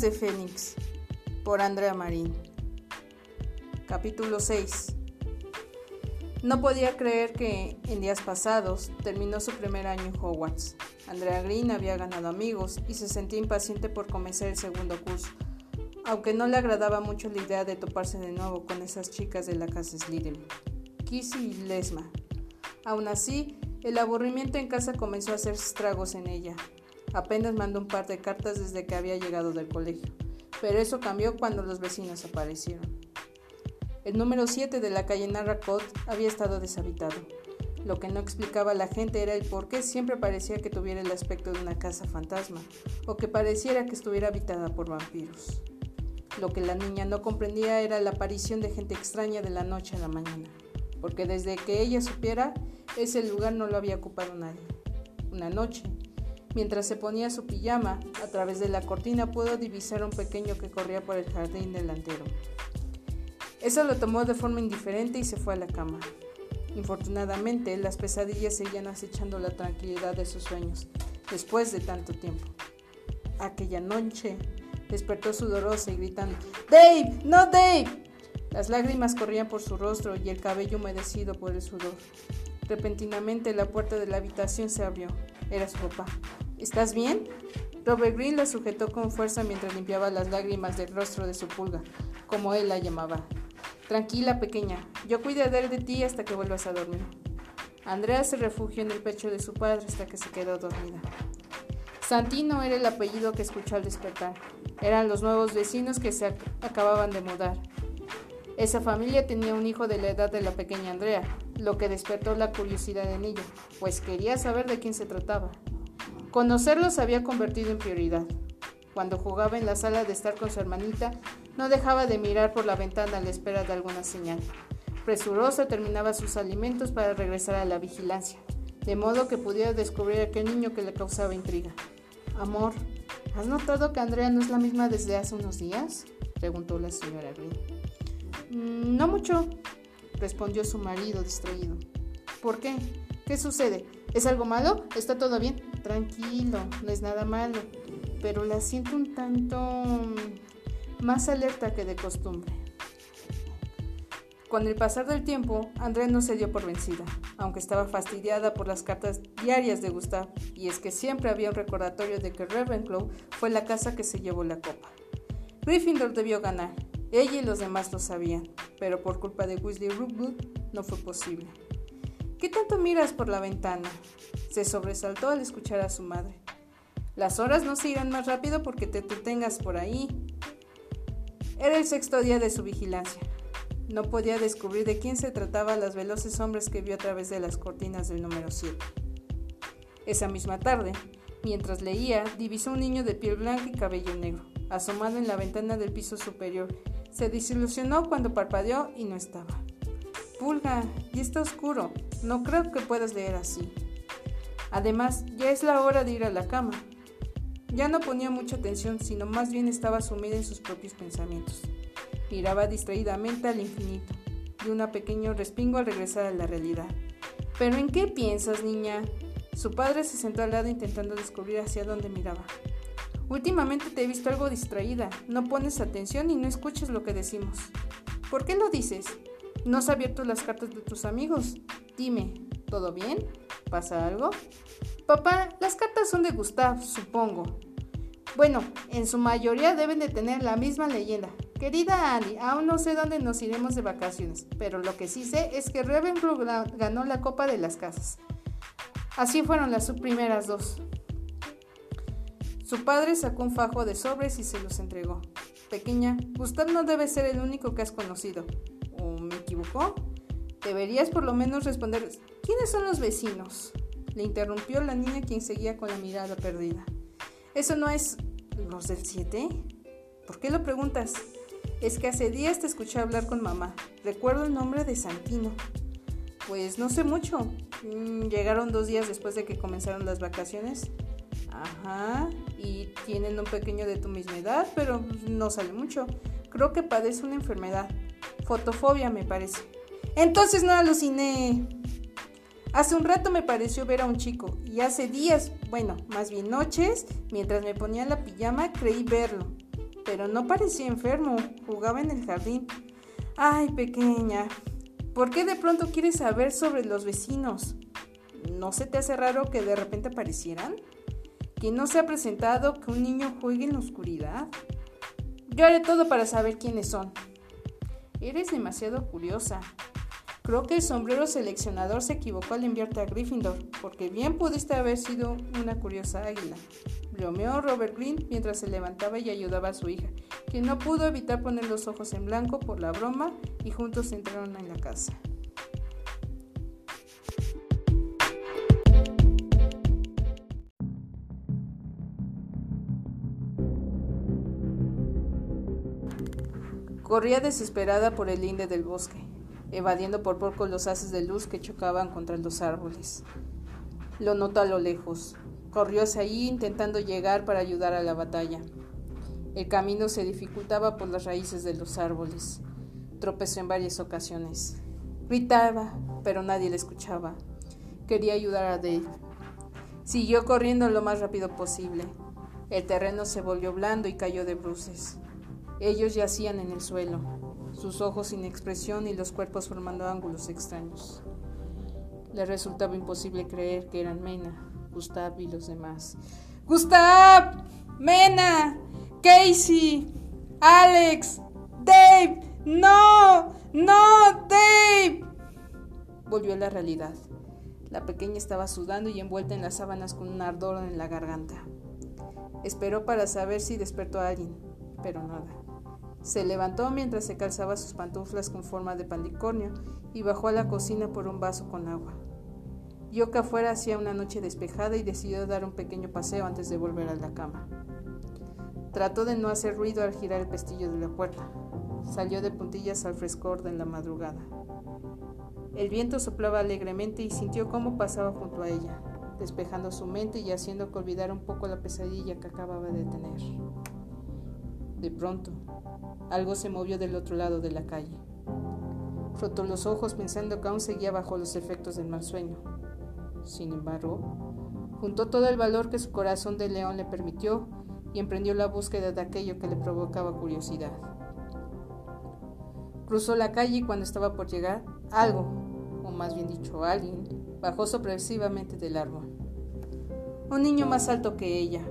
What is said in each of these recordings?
De Fénix por Andrea Marín. Capítulo 6. No podía creer que en días pasados terminó su primer año en Hogwarts. Andrea Green había ganado amigos y se sentía impaciente por comenzar el segundo curso, aunque no le agradaba mucho la idea de toparse de nuevo con esas chicas de la casa Slytherin, Kissy y Lesma. Aún así, el aburrimiento en casa comenzó a hacer estragos en ella, Apenas mandó un par de cartas desde que había llegado del colegio, pero eso cambió cuando los vecinos aparecieron. El número 7 de la calle Narracot había estado deshabitado. Lo que no explicaba a la gente era el por qué siempre parecía que tuviera el aspecto de una casa fantasma, o que pareciera que estuviera habitada por vampiros. Lo que la niña no comprendía era la aparición de gente extraña de la noche a la mañana, porque desde que ella supiera, ese lugar no lo había ocupado nadie. Una noche, Mientras se ponía su pijama, a través de la cortina pudo divisar un pequeño que corría por el jardín delantero. Eso lo tomó de forma indiferente y se fue a la cama. Infortunadamente, las pesadillas seguían acechando la tranquilidad de sus sueños, después de tanto tiempo. Aquella noche despertó sudorosa y gritando, ¡Dave! ¡No, Dave! Las lágrimas corrían por su rostro y el cabello humedecido por el sudor. Repentinamente la puerta de la habitación se abrió. Era su papá. ¿Estás bien? Robert Green la sujetó con fuerza mientras limpiaba las lágrimas del rostro de su pulga, como él la llamaba. Tranquila, pequeña, yo cuidaré de ti hasta que vuelvas a dormir. Andrea se refugió en el pecho de su padre hasta que se quedó dormida. Santino era el apellido que escuchó al despertar. Eran los nuevos vecinos que se acababan de mudar. Esa familia tenía un hijo de la edad de la pequeña Andrea, lo que despertó la curiosidad en ella, pues quería saber de quién se trataba. Conocerlo se había convertido en prioridad. Cuando jugaba en la sala de estar con su hermanita, no dejaba de mirar por la ventana a la espera de alguna señal. Presurosa terminaba sus alimentos para regresar a la vigilancia, de modo que pudiera descubrir aquel niño que le causaba intriga. Amor, ¿has notado que Andrea no es la misma desde hace unos días? preguntó la señora Green. Mm, no mucho, respondió su marido distraído. ¿Por qué? ¿Qué sucede? ¿Es algo malo? ¿Está todo bien? Tranquilo, no es nada malo, pero la siento un tanto más alerta que de costumbre. Con el pasar del tiempo, Andrea no se dio por vencida, aunque estaba fastidiada por las cartas diarias de Gustav, y es que siempre había un recordatorio de que Ravenclaw fue la casa que se llevó la copa. Gryffindor debió ganar, ella y los demás lo sabían, pero por culpa de Weasley Rookwood no fue posible. ¿Qué tanto miras por la ventana? Se sobresaltó al escuchar a su madre. Las horas no se irán más rápido porque te detengas por ahí. Era el sexto día de su vigilancia. No podía descubrir de quién se trataba las veloces hombres que vio a través de las cortinas del número 7. Esa misma tarde, mientras leía, divisó un niño de piel blanca y cabello negro, asomado en la ventana del piso superior. Se desilusionó cuando parpadeó y no estaba. Pulga, y está oscuro. No creo que puedas leer así. Además, ya es la hora de ir a la cama. Ya no ponía mucha atención, sino más bien estaba sumida en sus propios pensamientos. Miraba distraídamente al infinito, y una pequeño respingo al regresar a la realidad. ¿Pero en qué piensas, niña? Su padre se sentó al lado intentando descubrir hacia dónde miraba. Últimamente te he visto algo distraída, no pones atención y no escuchas lo que decimos. ¿Por qué lo dices? ¿No has abierto las cartas de tus amigos? Dime, ¿todo bien? ¿Pasa algo? Papá, las cartas son de Gustav, supongo. Bueno, en su mayoría deben de tener la misma leyenda. Querida Annie, aún no sé dónde nos iremos de vacaciones, pero lo que sí sé es que Ravenclaw ganó la Copa de las Casas. Así fueron las primeras dos. Su padre sacó un fajo de sobres y se los entregó. Pequeña, Gustav no debe ser el único que has conocido. ¿O me equivocó? Deberías por lo menos responder, ¿quiénes son los vecinos? Le interrumpió la niña quien seguía con la mirada perdida. ¿Eso no es los del 7? ¿Por qué lo preguntas? Es que hace días te escuché hablar con mamá. Recuerdo el nombre de Santino. Pues no sé mucho. Mm, llegaron dos días después de que comenzaron las vacaciones. Ajá. Y tienen un pequeño de tu misma edad, pero no sale mucho. Creo que padece una enfermedad. Fotofobia, me parece. Entonces no aluciné. Hace un rato me pareció ver a un chico y hace días, bueno, más bien noches, mientras me ponía la pijama, creí verlo. pero no parecía enfermo, jugaba en el jardín. Ay, pequeña, ¿por qué de pronto quieres saber sobre los vecinos? ¿No se te hace raro que de repente aparecieran? ¿Que no se ha presentado que un niño juegue en la oscuridad? Yo haré todo para saber quiénes son. Eres demasiado curiosa. Creo que el sombrero seleccionador se equivocó al enviarte a Gryffindor, porque bien pudiste haber sido una curiosa águila. Bromeó Robert Green mientras se levantaba y ayudaba a su hija, quien no pudo evitar poner los ojos en blanco por la broma y juntos entraron en la casa. Corría desesperada por el linde del bosque, evadiendo por poco los haces de luz que chocaban contra los árboles. Lo notó a lo lejos. Corrió hacia allí intentando llegar para ayudar a la batalla. El camino se dificultaba por las raíces de los árboles. Tropezó en varias ocasiones. Gritaba, pero nadie le escuchaba. Quería ayudar a Dave. Siguió corriendo lo más rápido posible. El terreno se volvió blando y cayó de bruces. Ellos yacían en el suelo, sus ojos sin expresión y los cuerpos formando ángulos extraños. Le resultaba imposible creer que eran Mena, Gustav y los demás. ¡Gustav! ¡Mena! ¡Casey! ¡Alex! ¡Dave! ¡No! ¡No! ¡Dave! Volvió a la realidad. La pequeña estaba sudando y envuelta en las sábanas con un ardor en la garganta. Esperó para saber si despertó a alguien, pero nada. Se levantó mientras se calzaba sus pantuflas con forma de pandicornio y bajó a la cocina por un vaso con agua. Vio que afuera hacía una noche despejada y decidió dar un pequeño paseo antes de volver a la cama. Trató de no hacer ruido al girar el pestillo de la puerta. Salió de puntillas al frescor de la madrugada. El viento soplaba alegremente y sintió cómo pasaba junto a ella, despejando su mente y haciendo que olvidara un poco la pesadilla que acababa de tener. De pronto, algo se movió del otro lado de la calle. Frotó los ojos pensando que aún seguía bajo los efectos del mal sueño. Sin embargo, juntó todo el valor que su corazón de león le permitió y emprendió la búsqueda de aquello que le provocaba curiosidad. Cruzó la calle y cuando estaba por llegar, algo, o más bien dicho alguien, bajó sorpresivamente del árbol. Un niño más alto que ella,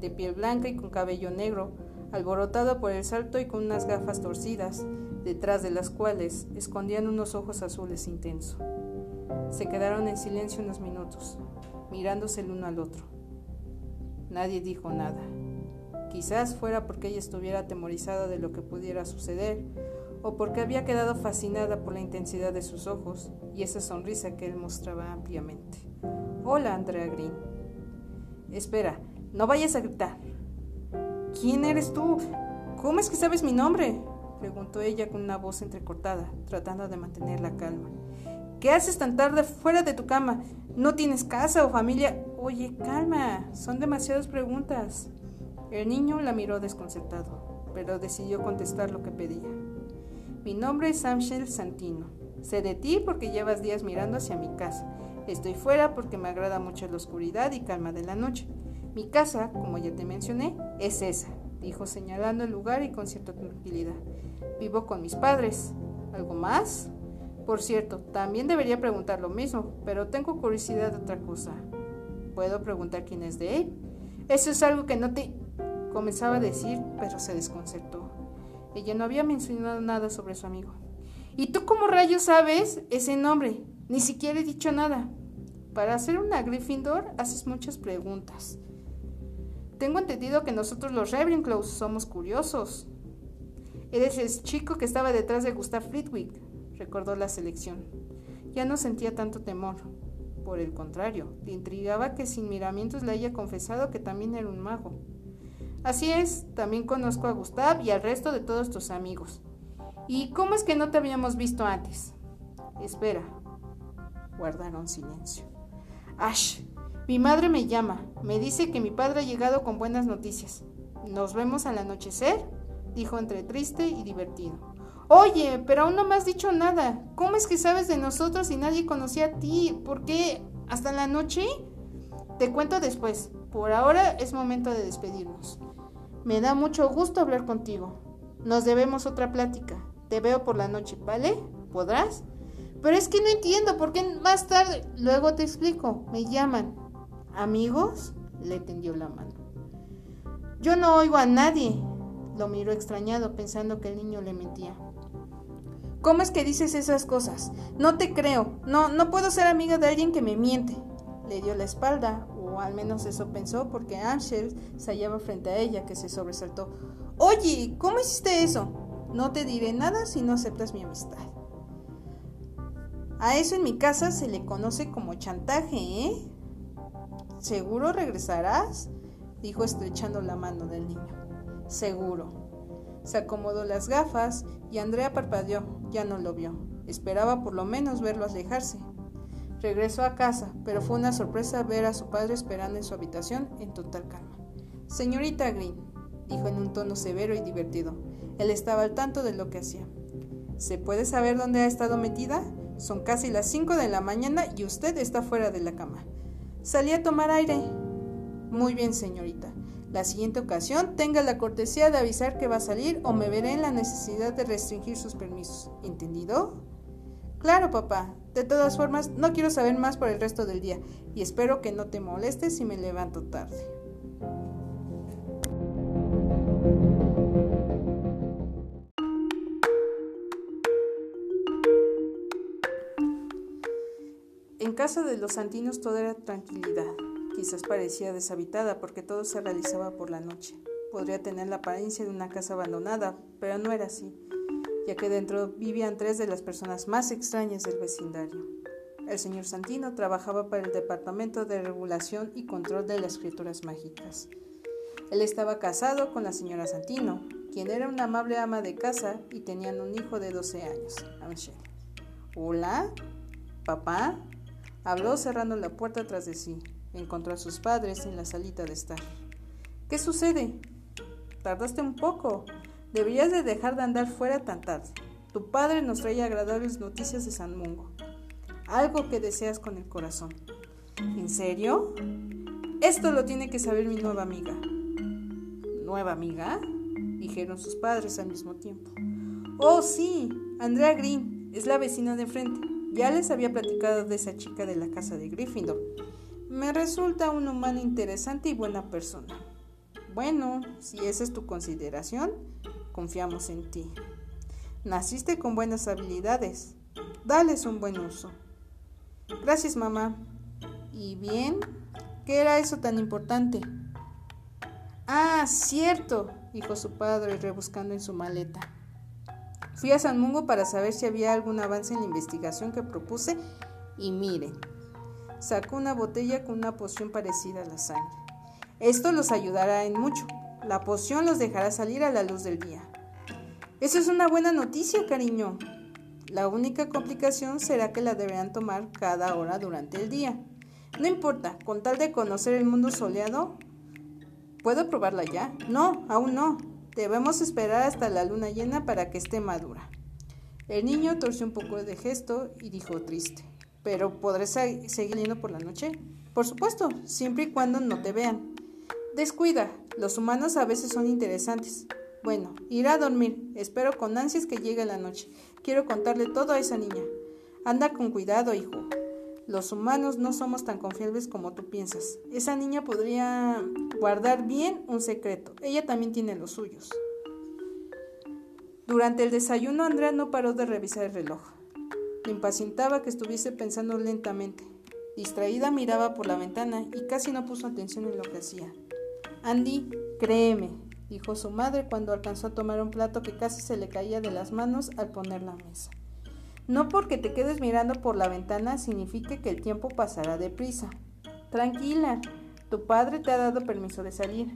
de piel blanca y con cabello negro, alborotado por el salto y con unas gafas torcidas, detrás de las cuales escondían unos ojos azules intensos. Se quedaron en silencio unos minutos, mirándose el uno al otro. Nadie dijo nada. Quizás fuera porque ella estuviera atemorizada de lo que pudiera suceder, o porque había quedado fascinada por la intensidad de sus ojos y esa sonrisa que él mostraba ampliamente. Hola, Andrea Green. Espera, no vayas a gritar. ¿Quién eres tú? ¿Cómo es que sabes mi nombre? preguntó ella con una voz entrecortada, tratando de mantener la calma. ¿Qué haces tan tarde fuera de tu cama? ¿No tienes casa o familia? Oye, calma, son demasiadas preguntas. El niño la miró desconcertado, pero decidió contestar lo que pedía. Mi nombre es Samshel Santino. Sé de ti porque llevas días mirando hacia mi casa. Estoy fuera porque me agrada mucho la oscuridad y calma de la noche. Mi casa, como ya te mencioné, es esa, dijo señalando el lugar y con cierta tranquilidad. Vivo con mis padres. ¿Algo más? Por cierto, también debería preguntar lo mismo, pero tengo curiosidad de otra cosa. ¿Puedo preguntar quién es Dave? Eso es algo que no te... comenzaba a decir, pero se desconcertó. Ella no había mencionado nada sobre su amigo. ¿Y tú cómo rayos sabes ese nombre? Ni siquiera he dicho nada. Para hacer una Gryffindor haces muchas preguntas. Tengo entendido que nosotros los Ravenclaws somos curiosos. Eres el chico que estaba detrás de Gustav Flitwick, recordó la selección. Ya no sentía tanto temor. Por el contrario, le intrigaba que sin miramientos le haya confesado que también era un mago. Así es, también conozco a Gustav y al resto de todos tus amigos. ¿Y cómo es que no te habíamos visto antes? Espera. Guardaron silencio. Ash, mi madre me llama, me dice que mi padre ha llegado con buenas noticias. ¿Nos vemos al anochecer? dijo entre triste y divertido. Oye, pero aún no me has dicho nada. ¿Cómo es que sabes de nosotros y nadie conocía a ti? ¿Por qué? ¿Hasta la noche? Te cuento después. Por ahora es momento de despedirnos. Me da mucho gusto hablar contigo. Nos debemos otra plática. Te veo por la noche, ¿vale? ¿Podrás? Pero es que no entiendo por qué más tarde. Luego te explico. Me llaman. ¿Amigos? Le tendió la mano. Yo no oigo a nadie. Lo miró extrañado pensando que el niño le mentía. ¿Cómo es que dices esas cosas? No te creo. No, no puedo ser amiga de alguien que me miente. Le dio la espalda, o al menos eso pensó, porque Angel se hallaba frente a ella, que se sobresaltó. Oye, ¿cómo hiciste eso? No te diré nada si no aceptas mi amistad. A eso en mi casa se le conoce como chantaje, ¿eh? ¿Seguro regresarás? dijo estrechando la mano del niño. Seguro. Se acomodó las gafas y Andrea parpadeó, ya no lo vio. Esperaba por lo menos verlo alejarse. Regresó a casa, pero fue una sorpresa ver a su padre esperando en su habitación en total calma. Señorita Green, dijo en un tono severo y divertido. Él estaba al tanto de lo que hacía. ¿Se puede saber dónde ha estado metida? Son casi las cinco de la mañana y usted está fuera de la cama. Salí a tomar aire. Muy bien, señorita. La siguiente ocasión tenga la cortesía de avisar que va a salir o me veré en la necesidad de restringir sus permisos. ¿Entendido? Claro, papá. De todas formas, no quiero saber más por el resto del día y espero que no te molestes si me levanto tarde. En casa de los santinos todo era tranquilidad. Quizás parecía deshabitada porque todo se realizaba por la noche. Podría tener la apariencia de una casa abandonada, pero no era así, ya que dentro vivían tres de las personas más extrañas del vecindario. El señor Santino trabajaba para el Departamento de Regulación y Control de las Escrituras Mágicas. Él estaba casado con la señora Santino, quien era una amable ama de casa y tenían un hijo de 12 años. Hola, papá, Habló cerrando la puerta tras de sí. Encontró a sus padres en la salita de estar. ¿Qué sucede? Tardaste un poco. Deberías de dejar de andar fuera tan tarde. Tu padre nos trae agradables noticias de San Mungo. Algo que deseas con el corazón. ¿En serio? Esto lo tiene que saber mi nueva amiga. ¿Nueva amiga? Dijeron sus padres al mismo tiempo. Oh, sí, Andrea Green, es la vecina de frente. Ya les había platicado de esa chica de la casa de Gryffindor. Me resulta un humano interesante y buena persona. Bueno, si esa es tu consideración, confiamos en ti. Naciste con buenas habilidades. Dales un buen uso. Gracias, mamá. ¿Y bien? ¿Qué era eso tan importante? Ah, cierto, dijo su padre rebuscando en su maleta. Fui a San Mungo para saber si había algún avance en la investigación que propuse y miren, sacó una botella con una poción parecida a la sangre. Esto los ayudará en mucho. La poción los dejará salir a la luz del día. Eso es una buena noticia, cariño. La única complicación será que la deberán tomar cada hora durante el día. No importa, con tal de conocer el mundo soleado, ¿puedo probarla ya? No, aún no. Debemos esperar hasta la luna llena para que esté madura. El niño torció un poco de gesto y dijo triste. ¿Pero podré seguir yendo por la noche? Por supuesto, siempre y cuando no te vean. Descuida, los humanos a veces son interesantes. Bueno, irá a dormir. Espero con ansias que llegue la noche. Quiero contarle todo a esa niña. Anda con cuidado, hijo. Los humanos no somos tan confiables como tú piensas. Esa niña podría guardar bien un secreto. Ella también tiene los suyos. Durante el desayuno, Andrea no paró de revisar el reloj. Le impacientaba que estuviese pensando lentamente. Distraída miraba por la ventana y casi no puso atención en lo que hacía. Andy, créeme, dijo su madre cuando alcanzó a tomar un plato que casi se le caía de las manos al poner la mesa. No porque te quedes mirando por la ventana significa que el tiempo pasará deprisa. Tranquila, tu padre te ha dado permiso de salir.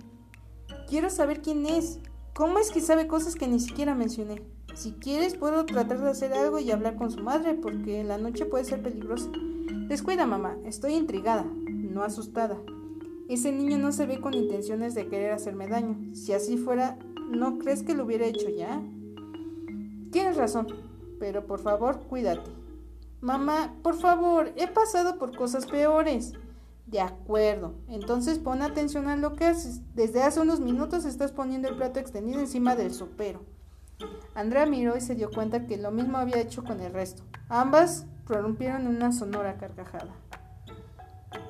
Quiero saber quién es. ¿Cómo es que sabe cosas que ni siquiera mencioné? Si quieres, puedo tratar de hacer algo y hablar con su madre, porque la noche puede ser peligrosa. Descuida, mamá. Estoy intrigada, no asustada. Ese niño no se ve con intenciones de querer hacerme daño. Si así fuera, ¿no crees que lo hubiera hecho ya? Tienes razón pero por favor cuídate. Mamá, por favor, he pasado por cosas peores. De acuerdo, entonces pon atención a lo que haces. Desde hace unos minutos estás poniendo el plato extendido encima del sopero. Andrea miró y se dio cuenta que lo mismo había hecho con el resto. Ambas prorrumpieron en una sonora carcajada.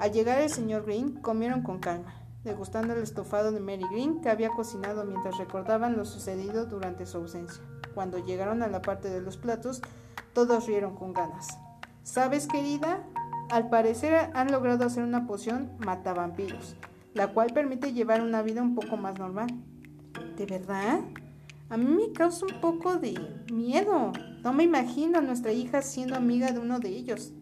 Al llegar el señor Green, comieron con calma, degustando el estofado de Mary Green que había cocinado mientras recordaban lo sucedido durante su ausencia. Cuando llegaron a la parte de los platos, todos rieron con ganas. ¿Sabes, querida? Al parecer han logrado hacer una poción matavampiros, la cual permite llevar una vida un poco más normal. ¿De verdad? A mí me causa un poco de miedo. No me imagino a nuestra hija siendo amiga de uno de ellos.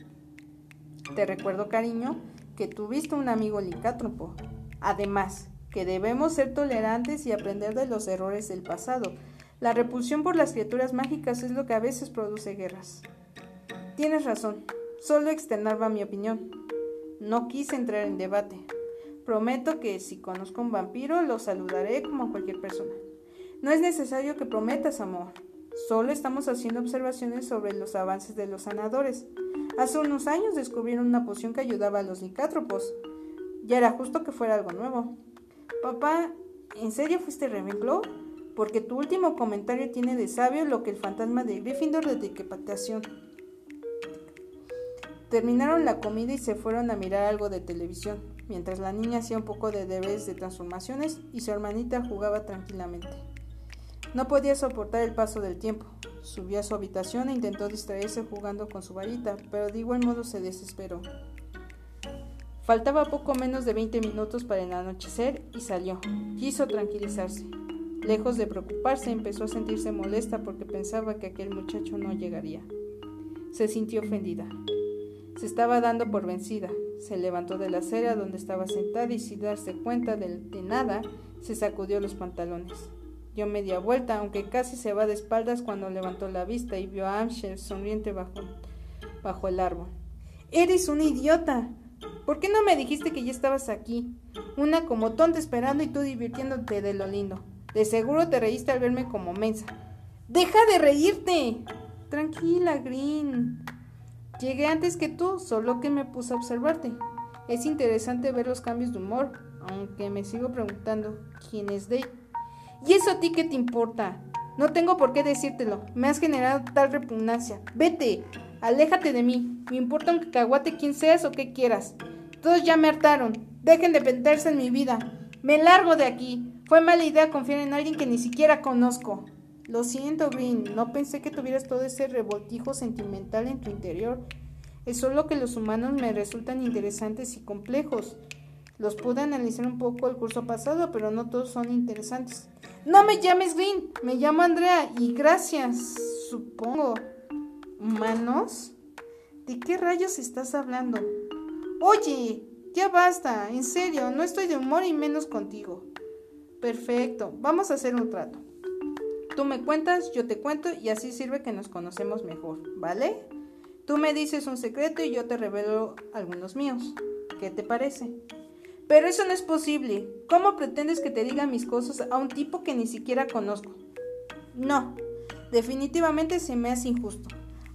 Te recuerdo, cariño, que tuviste un amigo licántropo. Además, que debemos ser tolerantes y aprender de los errores del pasado. La repulsión por las criaturas mágicas es lo que a veces produce guerras. Tienes razón, solo externaba mi opinión. No quise entrar en debate. Prometo que si conozco un vampiro lo saludaré como cualquier persona. No es necesario que prometas amor. Solo estamos haciendo observaciones sobre los avances de los sanadores. Hace unos años descubrieron una poción que ayudaba a los licátropos. Ya era justo que fuera algo nuevo. Papá, ¿en serio fuiste Ravenclaw? Porque tu último comentario tiene de sabio lo que el fantasma de Gryffindor de decapitación. Terminaron la comida y se fueron a mirar algo de televisión, mientras la niña hacía un poco de deberes de transformaciones y su hermanita jugaba tranquilamente. No podía soportar el paso del tiempo. Subió a su habitación e intentó distraerse jugando con su varita, pero de igual modo se desesperó. Faltaba poco menos de 20 minutos para el anochecer y salió. Quiso tranquilizarse. Lejos de preocuparse, empezó a sentirse molesta porque pensaba que aquel muchacho no llegaría. Se sintió ofendida. Se estaba dando por vencida. Se levantó de la acera donde estaba sentada y sin darse cuenta de, nada, se sacudió los pantalones dio media vuelta, aunque casi se va de espaldas cuando levantó la vista y vio a Amsher sonriente bajo, bajo el árbol. Eres un idiota. ¿Por qué no me dijiste que ya estabas aquí? Una como tonta esperando y tú divirtiéndote de lo lindo. De seguro te reíste al verme como mensa. ¡Deja de reírte! Tranquila, Green. Llegué antes que tú, solo que me puse a observarte. Es interesante ver los cambios de humor, aunque me sigo preguntando quién es Dave. ¿Y eso a ti qué te importa? No tengo por qué decírtelo. Me has generado tal repugnancia. Vete, aléjate de mí. Me importa un cacahuate quién seas o qué quieras. Todos ya me hartaron. Dejen de meterse en mi vida. Me largo de aquí. Fue mala idea confiar en alguien que ni siquiera conozco. Lo siento, Green. No pensé que tuvieras todo ese revoltijo sentimental en tu interior. Es solo que los humanos me resultan interesantes y complejos. Los pude analizar un poco el curso pasado, pero no todos son interesantes. No me llames Green, me llamo Andrea y gracias, supongo. ¿Humanos? ¿De qué rayos estás hablando? Oye, ya basta, en serio, no estoy de humor y menos contigo. Perfecto, vamos a hacer un trato. Tú me cuentas, yo te cuento y así sirve que nos conocemos mejor, ¿vale? Tú me dices un secreto y yo te revelo algunos míos. ¿Qué te parece? Pero eso no es posible. ¿Cómo pretendes que te diga mis cosas a un tipo que ni siquiera conozco? No, definitivamente se me hace injusto.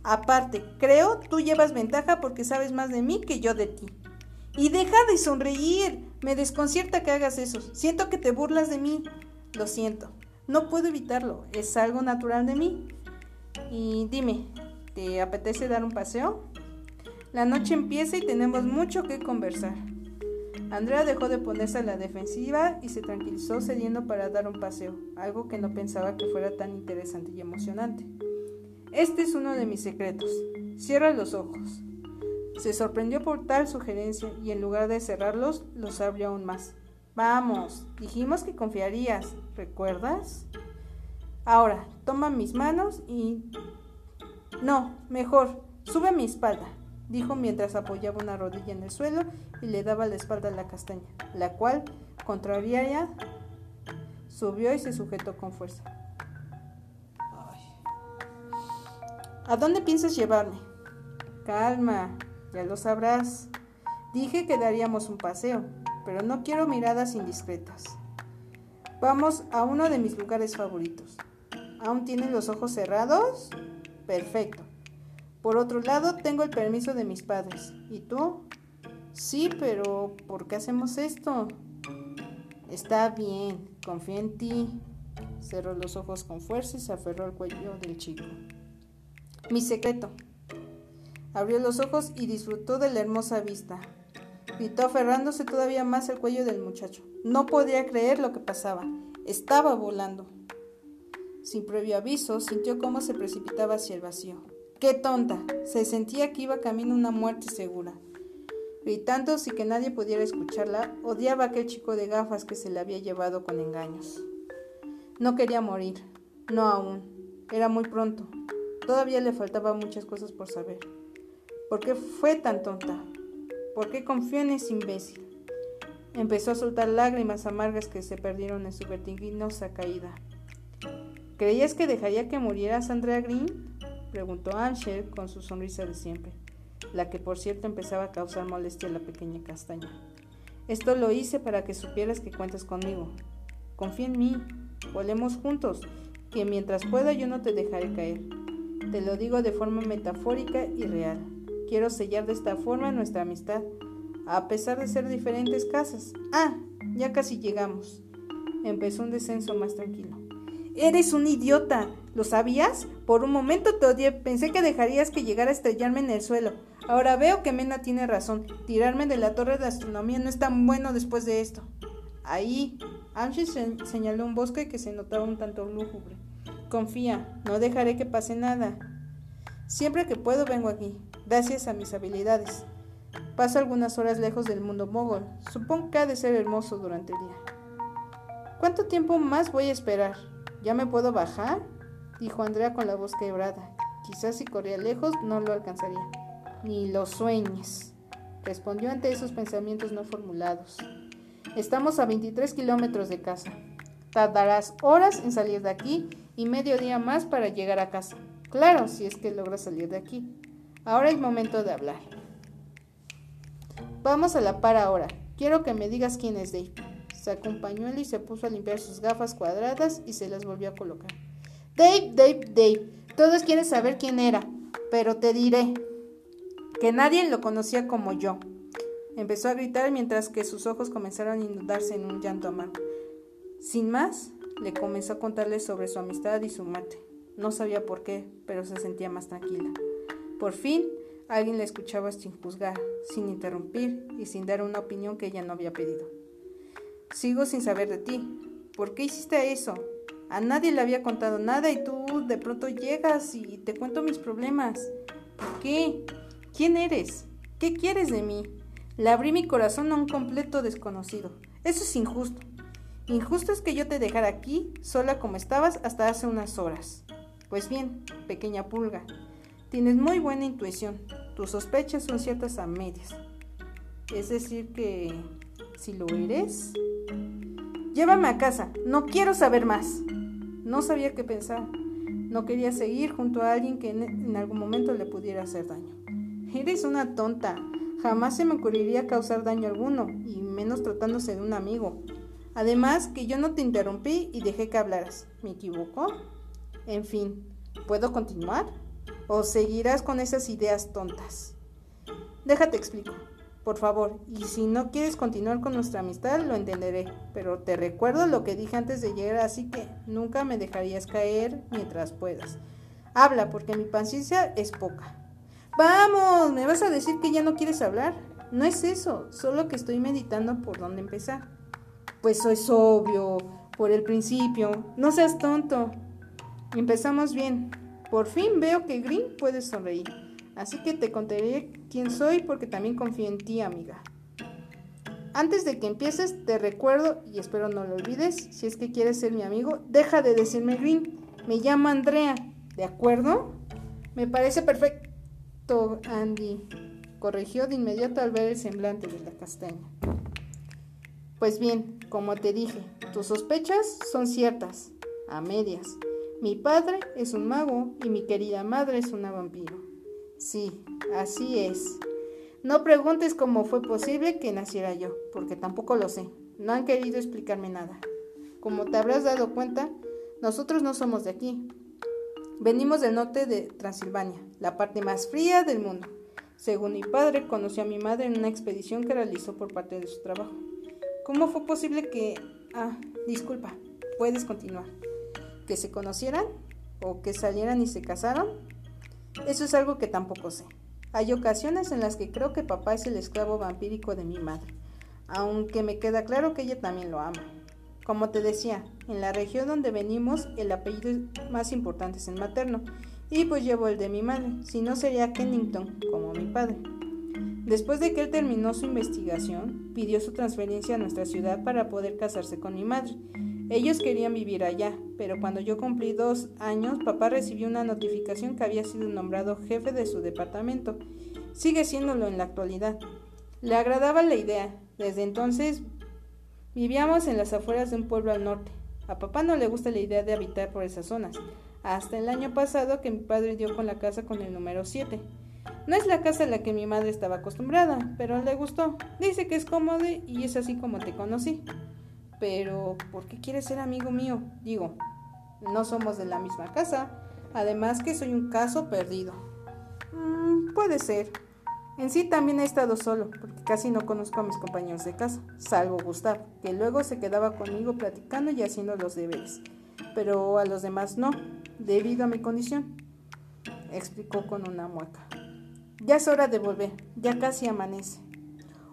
Aparte, creo tú llevas ventaja porque sabes más de mí que yo de ti. Y deja de sonreír. Me desconcierta que hagas eso. Siento que te burlas de mí. Lo siento. No puedo evitarlo. Es algo natural de mí. Y dime, ¿te apetece dar un paseo? La noche empieza y tenemos mucho que conversar. Andrea dejó de ponerse a la defensiva y se tranquilizó cediendo para dar un paseo, algo que no pensaba que fuera tan interesante y emocionante. Este es uno de mis secretos. Cierra los ojos. Se sorprendió por tal sugerencia y en lugar de cerrarlos, los abrió aún más. Vamos, dijimos que confiarías, ¿recuerdas? Ahora, toma mis manos y... No, mejor, sube a mi espalda dijo mientras apoyaba una rodilla en el suelo y le daba la espalda a la castaña, la cual, contrariada, subió y se sujetó con fuerza. ¿A dónde piensas llevarme? Calma, ya lo sabrás. Dije que daríamos un paseo, pero no quiero miradas indiscretas. Vamos a uno de mis lugares favoritos. ¿Aún tienen los ojos cerrados? Perfecto. Por otro lado, tengo el permiso de mis padres. ¿Y tú? Sí, pero ¿por qué hacemos esto? Está bien, confía en ti. Cerró los ojos con fuerza y se aferró al cuello del chico. Mi secreto. Abrió los ojos y disfrutó de la hermosa vista. Gritó aferrándose todavía más al cuello del muchacho. No podía creer lo que pasaba. Estaba volando. Sin previo aviso, sintió cómo se precipitaba hacia el vacío. ¡Qué tonta! Se sentía que iba camino a una muerte segura. Gritando sin que nadie pudiera escucharla, odiaba a aquel chico de gafas que se le había llevado con engaños. No quería morir, no aún. Era muy pronto. Todavía le faltaban muchas cosas por saber. ¿Por qué fue tan tonta? ¿Por qué confió en ese imbécil? Empezó a soltar lágrimas amargas que se perdieron en su vertiginosa caída. ¿Creías que dejaría que muriera Sandra Green? preguntó Angel con su sonrisa de siempre, la que por cierto empezaba a causar molestia a la pequeña castaña. Esto lo hice para que supieras que cuentas conmigo. Confía en mí, volemos juntos, que mientras pueda yo no te dejaré caer. Te lo digo de forma metafórica y real. Quiero sellar de esta forma nuestra amistad, a pesar de ser diferentes casas. Ah, ya casi llegamos. Empezó un descenso más tranquilo. Eres un idiota. ¿Lo sabías? Por un momento te odié. Pensé que dejarías que llegara a estrellarme en el suelo. Ahora veo que Mena tiene razón. Tirarme de la torre de astronomía no es tan bueno después de esto. Ahí, Angie señaló un bosque que se notaba un tanto lúgubre. Confía, no dejaré que pase nada. Siempre que puedo vengo aquí, gracias a mis habilidades. Paso algunas horas lejos del mundo mogol. Supongo que ha de ser hermoso durante el día. ¿Cuánto tiempo más voy a esperar? ¿Ya me puedo bajar? dijo Andrea con la voz quebrada. Quizás si corría lejos no lo alcanzaría. Ni lo sueñes, respondió ante esos pensamientos no formulados. Estamos a 23 kilómetros de casa. Tardarás horas en salir de aquí y medio día más para llegar a casa. Claro, si es que logras salir de aquí. Ahora es momento de hablar. Vamos a la par ahora. Quiero que me digas quién es Dave. Sacó un pañuelo y se puso a limpiar sus gafas cuadradas y se las volvió a colocar. Dave, Dave, Dave. Todos quieren saber quién era, pero te diré que nadie lo conocía como yo. Empezó a gritar mientras que sus ojos comenzaron a inundarse en un llanto amargo. Sin más, le comenzó a contarle sobre su amistad y su mate. No sabía por qué, pero se sentía más tranquila. Por fin, alguien la escuchaba sin juzgar, sin interrumpir y sin dar una opinión que ella no había pedido. Sigo sin saber de ti. ¿Por qué hiciste eso? A nadie le había contado nada y tú de pronto llegas y te cuento mis problemas. ¿Por qué? ¿Quién eres? ¿Qué quieres de mí? Le abrí mi corazón a un completo desconocido. Eso es injusto. Injusto es que yo te dejara aquí, sola como estabas, hasta hace unas horas. Pues bien, pequeña pulga, tienes muy buena intuición. Tus sospechas son ciertas a medias. Es decir que si lo eres... Llévame a casa, no quiero saber más. No sabía qué pensar. No quería seguir junto a alguien que en, algún momento le pudiera hacer daño. Eres una tonta. Jamás se me ocurriría causar daño alguno, y menos tratándose de un amigo. Además, que yo no te interrumpí y dejé que hablaras. ¿Me equivoco? En fin, ¿puedo continuar? ¿O seguirás con esas ideas tontas? Déjate explico por favor, y si no quieres continuar con nuestra amistad, lo entenderé, pero te recuerdo lo que dije antes de llegar, así que nunca me dejarías caer mientras puedas. Habla, porque mi paciencia es poca. Vamos, ¿me vas a decir que ya no quieres hablar? No es eso, solo que estoy meditando por dónde empezar. Pues eso es obvio, por el principio. No seas tonto. Empezamos bien. Por fin veo que Green puede sonreír. Así que te contaré quién soy porque también confío en ti, amiga. Antes de que empieces, te recuerdo, y espero no lo olvides, si es que quieres ser mi amigo, deja de decirme Green, me llamo Andrea, ¿de acuerdo? Me parece perfecto, Andy, corrigió de inmediato al ver el semblante de la castaña. Pues bien, como te dije, tus sospechas son ciertas, a medias. Mi padre es un mago y mi querida madre es una vampiro. Sí, así es. No preguntes cómo fue posible que naciera yo, porque tampoco lo sé. No han querido explicarme nada. Como te habrás dado cuenta, nosotros no somos de aquí. Venimos del norte de Transilvania, la parte más fría del mundo. Según mi padre, conoció a mi madre en una expedición que realizó por parte de su trabajo. ¿Cómo fue posible que... Ah, disculpa, puedes continuar. ¿Que se conocieran? ¿O que salieran y se casaron? Eso es algo que tampoco sé. Hay ocasiones en las que creo que papá es el esclavo vampírico de mi madre, aunque me queda claro que ella también lo ama. Como te decía, en la región donde venimos el apellido más importante es el materno, y pues llevo el de mi madre, si no sería Kennington, como mi padre. Después de que él terminó su investigación, pidió su transferencia a nuestra ciudad para poder casarse con mi madre. Ellos querían vivir allá, pero cuando yo cumplí dos años, papá recibió una notificación que había sido nombrado jefe de su departamento. Sigue siéndolo en la actualidad. Le agradaba la idea. Desde entonces vivíamos en las afueras de un pueblo al norte. A papá no le gusta la idea de habitar por esas zonas. Hasta el año pasado que mi padre dio con la casa con el número 7. No es la casa a la que mi madre estaba acostumbrada, pero le gustó. Dice que es cómodo y es así como te conocí. Pero, ¿por qué quieres ser amigo mío? Digo, no somos de la misma casa. Además que soy un caso perdido. Mm, puede ser. En sí también he estado solo, porque casi no conozco a mis compañeros de casa, salvo Gustav, que luego se quedaba conmigo platicando y haciendo los deberes. Pero a los demás no, debido a mi condición, explicó con una mueca. Ya es hora de volver, ya casi amanece.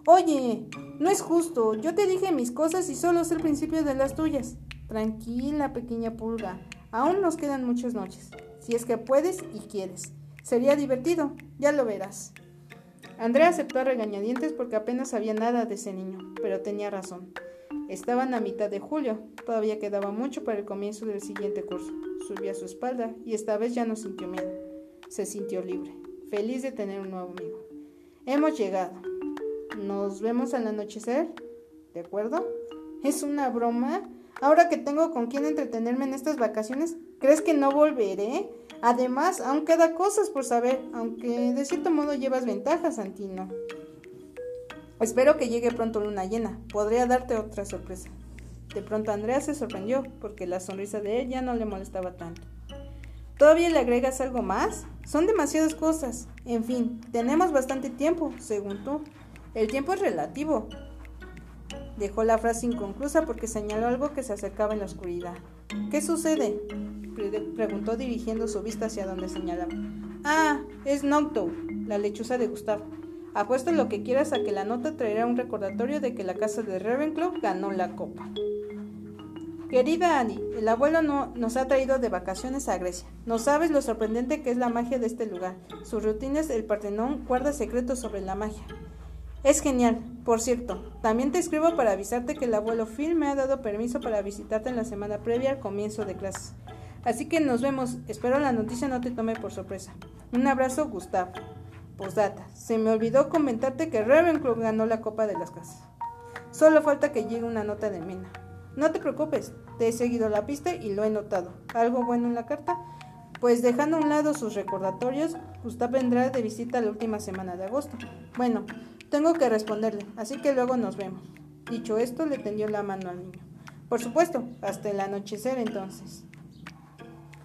Oye, no es justo, yo te dije mis cosas y solo es el principio de las tuyas. Tranquila, pequeña pulga, aún nos quedan muchas noches, si es que puedes y quieres. Sería divertido, ya lo verás. Andrea aceptó a regañadientes porque apenas sabía nada de ese niño, pero tenía razón. Estaban a mitad de julio, todavía quedaba mucho para el comienzo del siguiente curso. Subió a su espalda y esta vez ya no sintió miedo. Se sintió libre, feliz de tener un nuevo amigo. Hemos llegado. Nos vemos al anochecer, ¿de acuerdo? ¿Es una broma? Ahora que tengo con quién entretenerme en estas vacaciones, ¿crees que no volveré? Además, aún queda cosas por saber, aunque de cierto modo llevas ventajas, Santino. Espero que llegue pronto luna llena. Podría darte otra sorpresa. De pronto Andrea se sorprendió porque la sonrisa de él ya no le molestaba tanto. ¿Todavía le agregas algo más? Son demasiadas cosas. En fin, tenemos bastante tiempo, según tú. El tiempo es relativo. Dejó la frase inconclusa porque señaló algo que se acercaba en la oscuridad. ¿Qué sucede? preguntó dirigiendo su vista hacia donde señalaba. Ah, es Nocto, la lechuza de Gustavo. Apuesto lo que quieras a que la nota traerá un recordatorio de que la casa de Ravenclaw ganó la copa. Querida Annie, el abuelo no, nos ha traído de vacaciones a Grecia. No sabes lo sorprendente que es la magia de este lugar. Sus rutinas, el Partenón guarda secretos sobre la magia. Es genial. Por cierto, también te escribo para avisarte que el abuelo Phil me ha dado permiso para visitarte en la semana previa al comienzo de clases. Así que nos vemos. Espero la noticia no te tome por sorpresa. Un abrazo, Gustavo. Postdata. Se me olvidó comentarte que Ravenclaw ganó la Copa de las Casas. Solo falta que llegue una nota de Mena. No te preocupes, te he seguido la pista y lo he notado. ¿Algo bueno en la carta? Pues dejando a un lado sus recordatorios, Gustav vendrá de visita la última semana de agosto. Bueno, tengo que responderle, así que luego nos vemos. Dicho esto, le tendió la mano al niño. Por supuesto, hasta el anochecer entonces.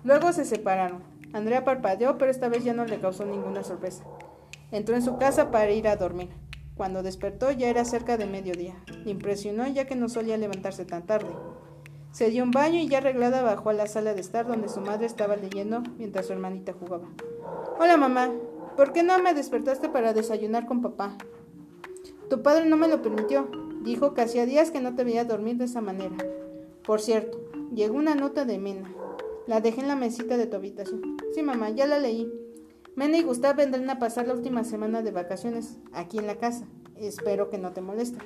Luego se separaron. Andrea parpadeó, pero esta vez ya no le causó ninguna sorpresa. Entró en su casa para ir a dormir. Cuando despertó ya era cerca de mediodía. Le impresionó ya que no solía levantarse tan tarde. Se dio un baño y ya arreglada bajó a la sala de estar donde su madre estaba leyendo mientras su hermanita jugaba. Hola mamá, ¿por qué no me despertaste para desayunar con papá? Tu padre no me lo permitió. Dijo que hacía días que no te veía dormir de esa manera. Por cierto, llegó una nota de Mena. La dejé en la mesita de tu habitación. Sí, mamá, ya la leí. Mena y Gustav vendrán a pasar la última semana de vacaciones aquí en la casa. Espero que no te moleste.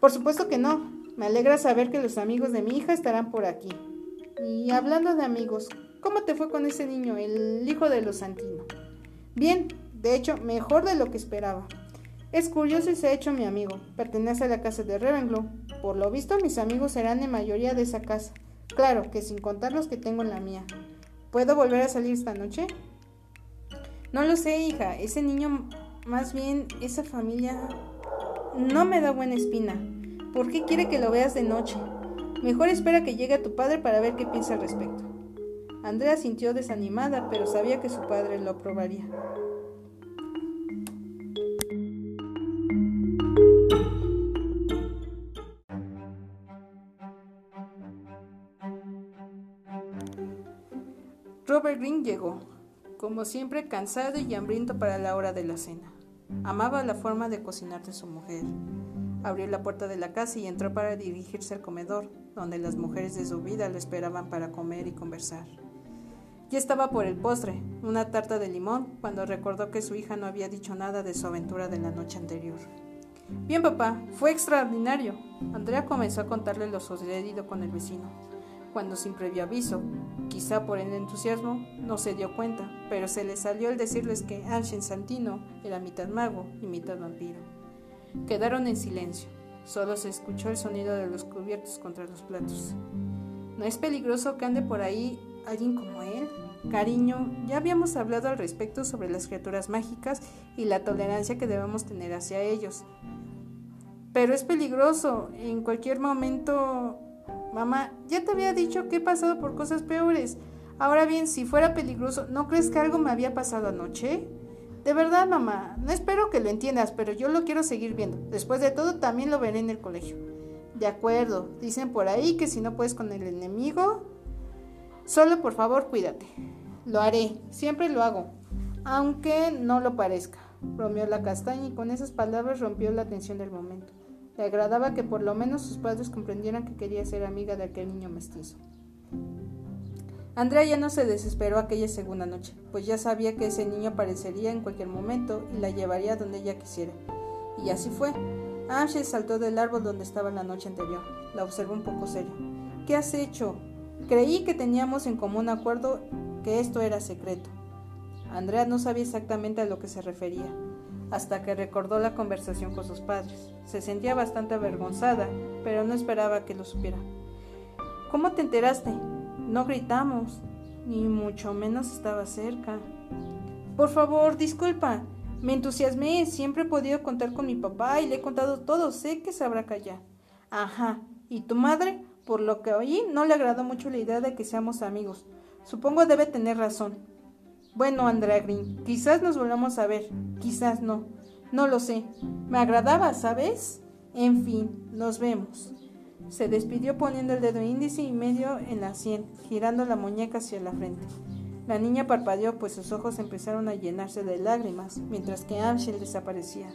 Por supuesto que no. Me alegra saber que los amigos de mi hija estarán por aquí. Y hablando de amigos, ¿cómo te fue con ese niño, el hijo de los Santino? Bien, de hecho, mejor de lo que esperaba. Es curioso y se ha hecho mi amigo. Pertenece a la casa de Ravenclaw. Por lo visto, mis amigos serán en mayoría de esa casa. Claro que sin contar los que tengo en la mía. ¿Puedo volver a salir esta noche? No lo sé, hija. Ese niño, más bien, esa familia, no me da buena espina. ¿Por qué quiere que lo veas de noche? Mejor espera que llegue tu padre para ver qué piensa al respecto. Andrea sintió desanimada, pero sabía que su padre lo aprobaría. Robert Green llegó, como siempre cansado y hambriento para la hora de la cena. Amaba la forma de cocinar de su mujer. Abrió la puerta de la casa y entró para dirigirse al comedor, donde las mujeres de su vida lo esperaban para comer y conversar. Ya estaba por el postre, una tarta de limón, cuando recordó que su hija no había dicho nada de su aventura de la noche anterior. Bien, papá, fue extraordinario. Andrea comenzó a contarle lo sucedido con el vecino, cuando sin previo aviso, quizá por el entusiasmo, no se dio cuenta, pero se le salió el decirles que Anshin Santino era mitad mago y mitad vampiro. Quedaron en silencio, solo se escuchó el sonido de los cubiertos contra los platos. ¿No es peligroso que ande por ahí alguien como él? Cariño, ya habíamos hablado al respecto sobre las criaturas mágicas y la tolerancia que debemos tener hacia ellos. Pero es peligroso. En cualquier momento... Mamá, ya te había dicho que he pasado por cosas peores. Ahora bien, si fuera peligroso, ¿no crees que algo me había pasado anoche? De verdad, mamá, no espero que lo entiendas, pero yo lo quiero seguir viendo. Después de todo, también lo veré en el colegio. De acuerdo, dicen por ahí que si no puedes con el enemigo, solo por favor cuídate. Lo haré, siempre lo hago, aunque no lo parezca. Bromeó la castaña y con esas palabras rompió la tensión del momento. Le agradaba que por lo menos sus padres comprendieran que quería ser amiga de aquel niño mestizo. Andrea ya no se desesperó aquella segunda noche, pues ya sabía que ese niño aparecería en cualquier momento y la llevaría donde ella quisiera. Y así fue. Ángel saltó del árbol donde estaba la noche anterior. La observó un poco serio. ¿Qué has hecho? Creí que teníamos en común acuerdo que esto era secreto. Andrea no sabía exactamente a lo que se refería, hasta que recordó la conversación con sus padres. Se sentía bastante avergonzada, pero no esperaba que lo supiera. ¿Cómo te enteraste? No gritamos, ni mucho menos estaba cerca. Por favor, disculpa. Me entusiasmé, siempre he podido contar con mi papá y le he contado todo, sé que sabrá callar. Ajá, ¿y tu madre? Por lo que oí, no le agradó mucho la idea de que seamos amigos. Supongo debe tener razón. Bueno, Andrea Green, quizás nos volvamos a ver, quizás no. No lo sé. Me agradaba, ¿sabes? En fin, nos vemos. Se despidió poniendo el dedo índice y medio en la sien, girando la muñeca hacia la frente. La niña parpadeó, pues sus ojos empezaron a llenarse de lágrimas, mientras que Amshel desaparecía.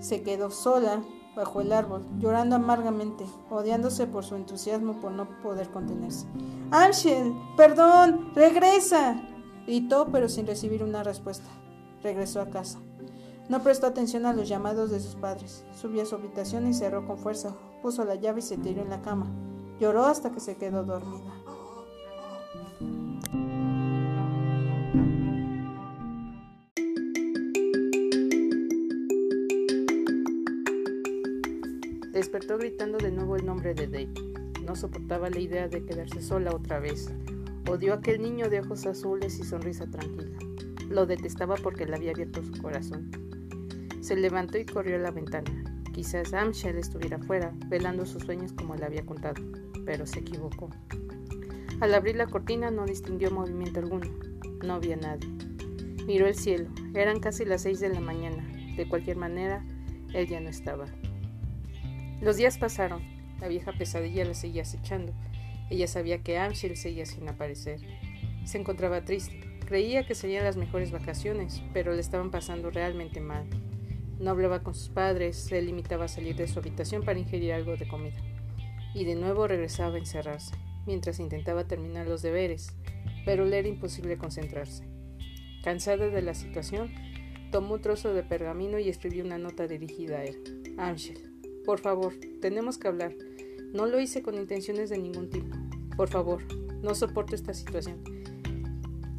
Se quedó sola, bajo el árbol, llorando amargamente, odiándose por su entusiasmo por no poder contenerse. Ángel, perdón, regresa. Gritó, pero sin recibir una respuesta. Regresó a casa. No prestó atención a los llamados de sus padres. Subió a su habitación y cerró con fuerza. Puso la llave y se tiró en la cama. Lloró hasta que se quedó dormida. Despertó gritando de nuevo el nombre de Dave. No soportaba la idea de quedarse sola otra vez. Odió a aquel niño de ojos azules y sonrisa tranquila. Lo detestaba porque le había abierto su corazón. Se levantó y corrió a la ventana. Quizás Amshel estuviera fuera, velando sus sueños como le había contado, pero se equivocó. Al abrir la cortina no distinguió movimiento alguno. No había nadie. Miró el cielo. Eran casi las seis de la mañana. De cualquier manera, él ya no estaba. Los días pasaron. La vieja pesadilla la seguía acechando. Ella sabía que Amshel seguía sin aparecer. Se encontraba triste. Creía que serían las mejores vacaciones, pero le estaban pasando realmente mal. No hablaba con sus padres, se limitaba a salir de su habitación para ingerir algo de comida. Y de nuevo regresaba a encerrarse, mientras intentaba terminar los deberes, pero le era imposible concentrarse. Cansada de la situación, tomó un trozo de pergamino y escribió una nota dirigida a él. Ángel, por favor, tenemos que hablar. No lo hice con intenciones de ningún tipo. Por favor, no soporto esta situación.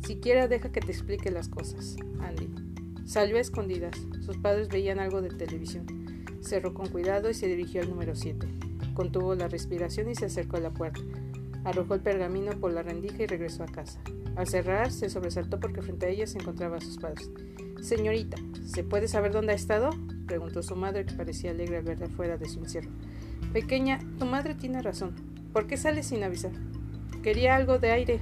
Siquiera deja que te explique las cosas, Andy. Salió a escondidas. Sus padres veían algo de televisión. Cerró con cuidado y se dirigió al número 7. Contuvo la respiración y se acercó a la puerta. Arrojó el pergamino por la rendija y regresó a casa. Al cerrar, se sobresaltó porque frente a ella se encontraba sus padres. Señorita, ¿se puede saber dónde ha estado? preguntó su madre, que parecía alegre al verla fuera de su encierro. Pequeña, tu madre tiene razón. ¿Por qué sales sin avisar? Quería algo de aire.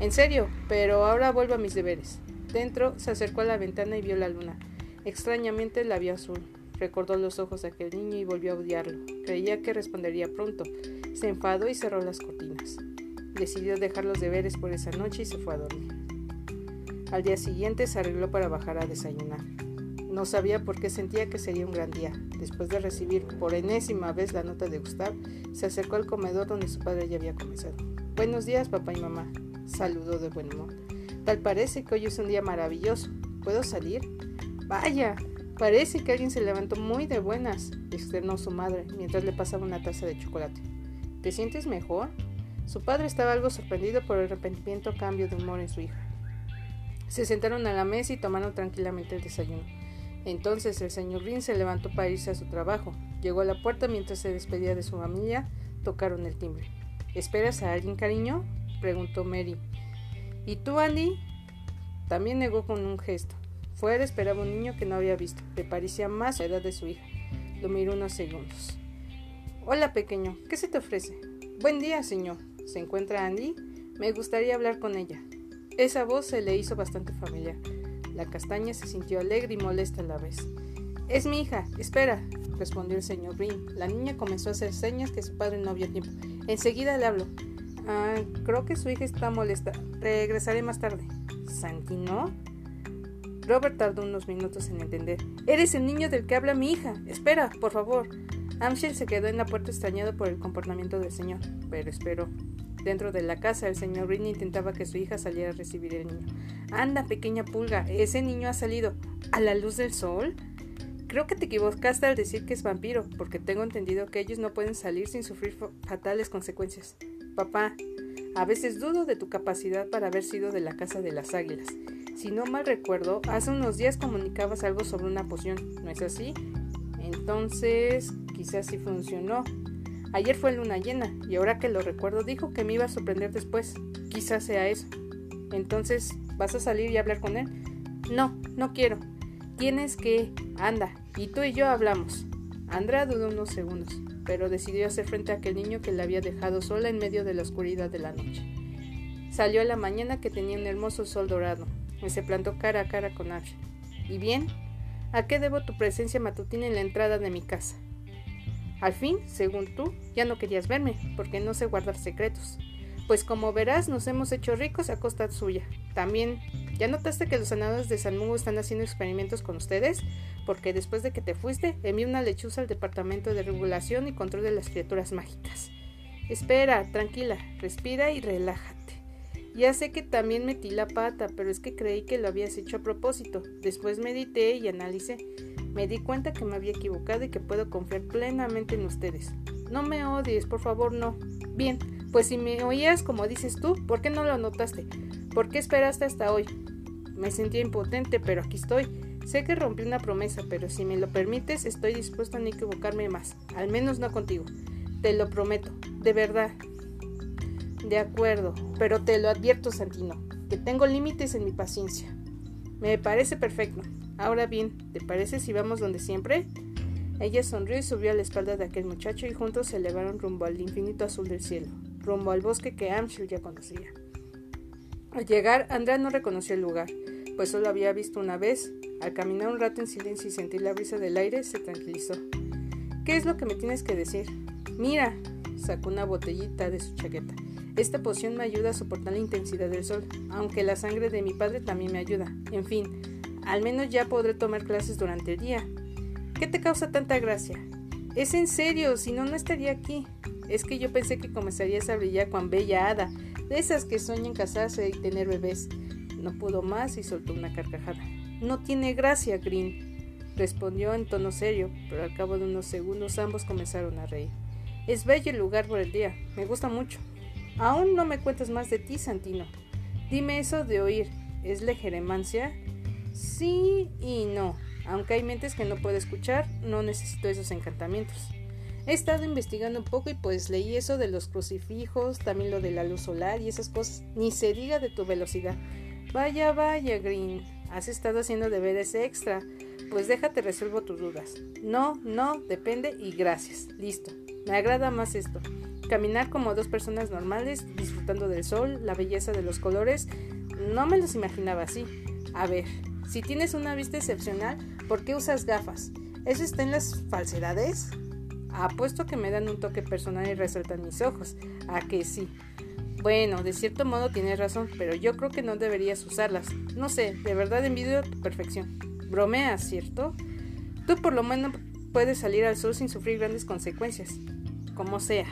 En serio, pero ahora vuelvo a mis deberes. Dentro se acercó a la ventana y vio la luna. Extrañamente la vio azul. Recordó los ojos de aquel niño y volvió a odiarlo. Creía que respondería pronto. Se enfadó y cerró las cortinas. Decidió dejar los deberes por esa noche y se fue a dormir. Al día siguiente se arregló para bajar a desayunar. No sabía por qué sentía que sería un gran día. Después de recibir por enésima vez la nota de Gustav, se acercó al comedor donde su padre ya había comenzado. Buenos días, papá y mamá, saludó de buen humor. Tal parece que hoy es un día maravilloso. ¿Puedo salir? Vaya, parece que alguien se levantó muy de buenas, externó su madre mientras le pasaba una taza de chocolate. ¿Te sientes mejor? Su padre estaba algo sorprendido por el repentimiento cambio de humor en su hija. Se sentaron a la mesa y tomaron tranquilamente el desayuno. Entonces el señor Green se levantó para irse a su trabajo. Llegó a la puerta mientras se despedía de su familia. Tocaron el timbre. ¿Esperas a alguien, cariño? preguntó Mary. ¿Y tú, Andy? También negó con un gesto. Fuera esperaba un niño que no había visto. Le parecía más la edad de su hija. Lo miró unos segundos. Hola, pequeño. ¿Qué se te ofrece? Buen día, señor. ¿Se encuentra Andy? Me gustaría hablar con ella. Esa voz se le hizo bastante familiar. La castaña se sintió alegre y molesta a la vez. Es mi hija, espera, respondió el señor Green. La niña comenzó a hacer señas que su padre no había tiempo. Enseguida le hablo. Ah, creo que su hija está molesta. Regresaré más tarde. ¿Santino? Robert tardó unos minutos en entender. Eres el niño del que habla mi hija. Espera, por favor. Amshel se quedó en la puerta extrañado por el comportamiento del señor, pero esperó. Dentro de la casa, el señor Green intentaba que su hija saliera a recibir el niño. Anda, pequeña pulga, ese niño ha salido. ¿A la luz del sol? Creo que te equivocaste al decir que es vampiro, porque tengo entendido que ellos no pueden salir sin sufrir fatales consecuencias. Papá, a veces dudo de tu capacidad para haber sido de la casa de las águilas. Si no mal recuerdo, hace unos días comunicabas algo sobre una poción, ¿no es así? Entonces, quizás sí funcionó. Ayer fue luna llena y ahora que lo recuerdo dijo que me iba a sorprender después. Quizás sea eso. Entonces, ¿vas a salir y hablar con él? No, no quiero. Tienes que... Anda, y tú y yo hablamos. Andrea dudó unos segundos, pero decidió hacer frente a aquel niño que la había dejado sola en medio de la oscuridad de la noche. Salió a la mañana que tenía un hermoso sol dorado y se plantó cara a cara con Ash. ¿Y bien? ¿A qué debo tu presencia matutina en la entrada de mi casa? Al fin, según tú, ya no querías verme, porque no sé guardar secretos. Pues como verás, nos hemos hecho ricos a costa suya. También, ¿ya notaste que los sanadores de San Mungo están haciendo experimentos con ustedes? Porque después de que te fuiste, envié una lechuza al Departamento de Regulación y Control de las Criaturas Mágicas. Espera, tranquila, respira y relájate. Ya sé que también metí la pata, pero es que creí que lo habías hecho a propósito. Después medité y analicé. Me di cuenta que me había equivocado y que puedo confiar plenamente en ustedes. No me odies, por favor, no. Bien, pues si me oías como dices tú, ¿por qué no lo notaste? ¿Por qué esperaste hasta hoy? Me sentía impotente, pero aquí estoy. Sé que rompí una promesa, pero si me lo permites, estoy dispuesto a no equivocarme más. Al menos no contigo. Te lo prometo, de verdad. De acuerdo, pero te lo advierto, Santino, que tengo límites en mi paciencia. Me parece perfecto. Ahora bien, ¿te parece si vamos donde siempre? Ella sonrió y subió a la espalda de aquel muchacho y juntos se elevaron rumbo al infinito azul del cielo, rumbo al bosque que Amshel ya conocía. Al llegar, Andrea no reconoció el lugar, pues solo había visto una vez. Al caminar un rato en silencio y sentir la brisa del aire, se tranquilizó. ¿Qué es lo que me tienes que decir? Mira, sacó una botellita de su chaqueta. Esta poción me ayuda a soportar la intensidad del sol, aunque la sangre de mi padre también me ayuda. En fin, al menos ya podré tomar clases durante el día. ¿Qué te causa tanta gracia? Es en serio, si no, no estaría aquí. Es que yo pensé que comenzarías a brillar cuan bella hada, de esas que sueñan casarse y tener bebés. No pudo más y soltó una carcajada. No tiene gracia, Green, respondió en tono serio, pero al cabo de unos segundos ambos comenzaron a reír. Es bello el lugar por el día, me gusta mucho. Aún no me cuentas más de ti, Santino. Dime eso de oír. ¿Es legeremancia? Sí y no. Aunque hay mentes que no puedo escuchar, no necesito esos encantamientos. He estado investigando un poco y pues leí eso de los crucifijos, también lo de la luz solar y esas cosas. Ni se diga de tu velocidad. Vaya, vaya, Green. Has estado haciendo deberes extra. Pues déjate resuelvo tus dudas. No, no, depende y gracias. Listo. Me agrada más esto. Caminar como dos personas normales, disfrutando del sol, la belleza de los colores. No me los imaginaba así. A ver, si tienes una vista excepcional, ¿por qué usas gafas? ¿Eso está en las falsedades? Apuesto que me dan un toque personal y resaltan mis ojos. ¿A que sí? Bueno, de cierto modo tienes razón, pero yo creo que no deberías usarlas. No sé, de verdad envidio tu perfección. Bromeas, ¿cierto? Tú por lo menos puedes salir al sur sin sufrir grandes consecuencias. Como sea.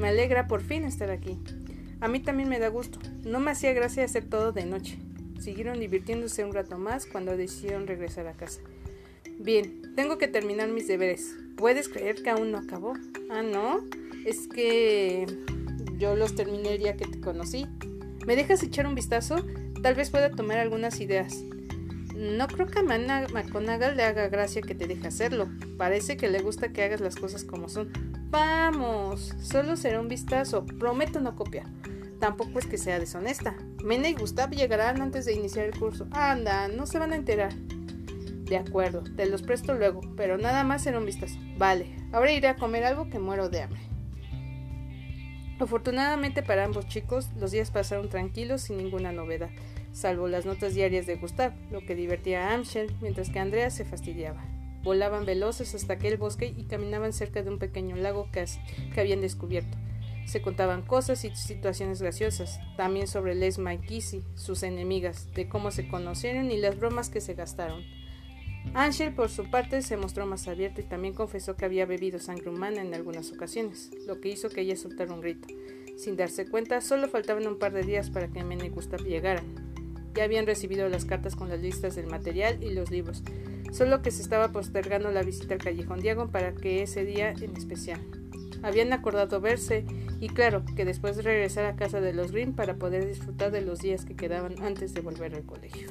Me alegra por fin estar aquí. A mí también me da gusto. No me hacía gracia hacer todo de noche. Siguieron divirtiéndose un rato más cuando decidieron regresar a casa. Bien, tengo que terminar mis deberes. ¿Puedes creer que aún no acabó? Ah, ¿no? Es que yo los terminé día que te conocí. ¿Me dejas echar un vistazo? Tal vez pueda tomar algunas ideas. No creo que a McGonagall le haga gracia que te deje hacerlo. Parece que le gusta que hagas las cosas como son. Vamos, solo será un vistazo. Prometo no copiar. Tampoco es que sea deshonesta. Mena y Gustav llegarán antes de iniciar el curso. Anda, no se van a enterar. De acuerdo, te los presto luego, pero nada más será un vistazo. Vale, ahora iré a comer algo que muero de hambre. Afortunadamente para ambos chicos, los días pasaron tranquilos sin ninguna novedad, salvo las notas diarias de Gustav, lo que divertía a Amshel, mientras que Andrea se fastidiaba. Volaban veloces hasta aquel bosque y caminaban cerca de un pequeño lago que, que habían descubierto. Se contaban cosas y situaciones graciosas, también sobre Lesma y Kissy, sus enemigas, de cómo se conocieron y las bromas que se gastaron. Angel, por su parte, se mostró más abierto y también confesó que había bebido sangre humana en algunas ocasiones, lo que hizo que ella soltara un grito. Sin darse cuenta, solo faltaban un par de días para que Mene y Gustav llegaran. Ya habían recibido las cartas con las listas del material y los libros, solo que se estaba postergando la visita al Callejón Diagon para que ese día en especial. Habían acordado verse y claro, que después regresar a casa de los Green para poder disfrutar de los días que quedaban antes de volver al colegio.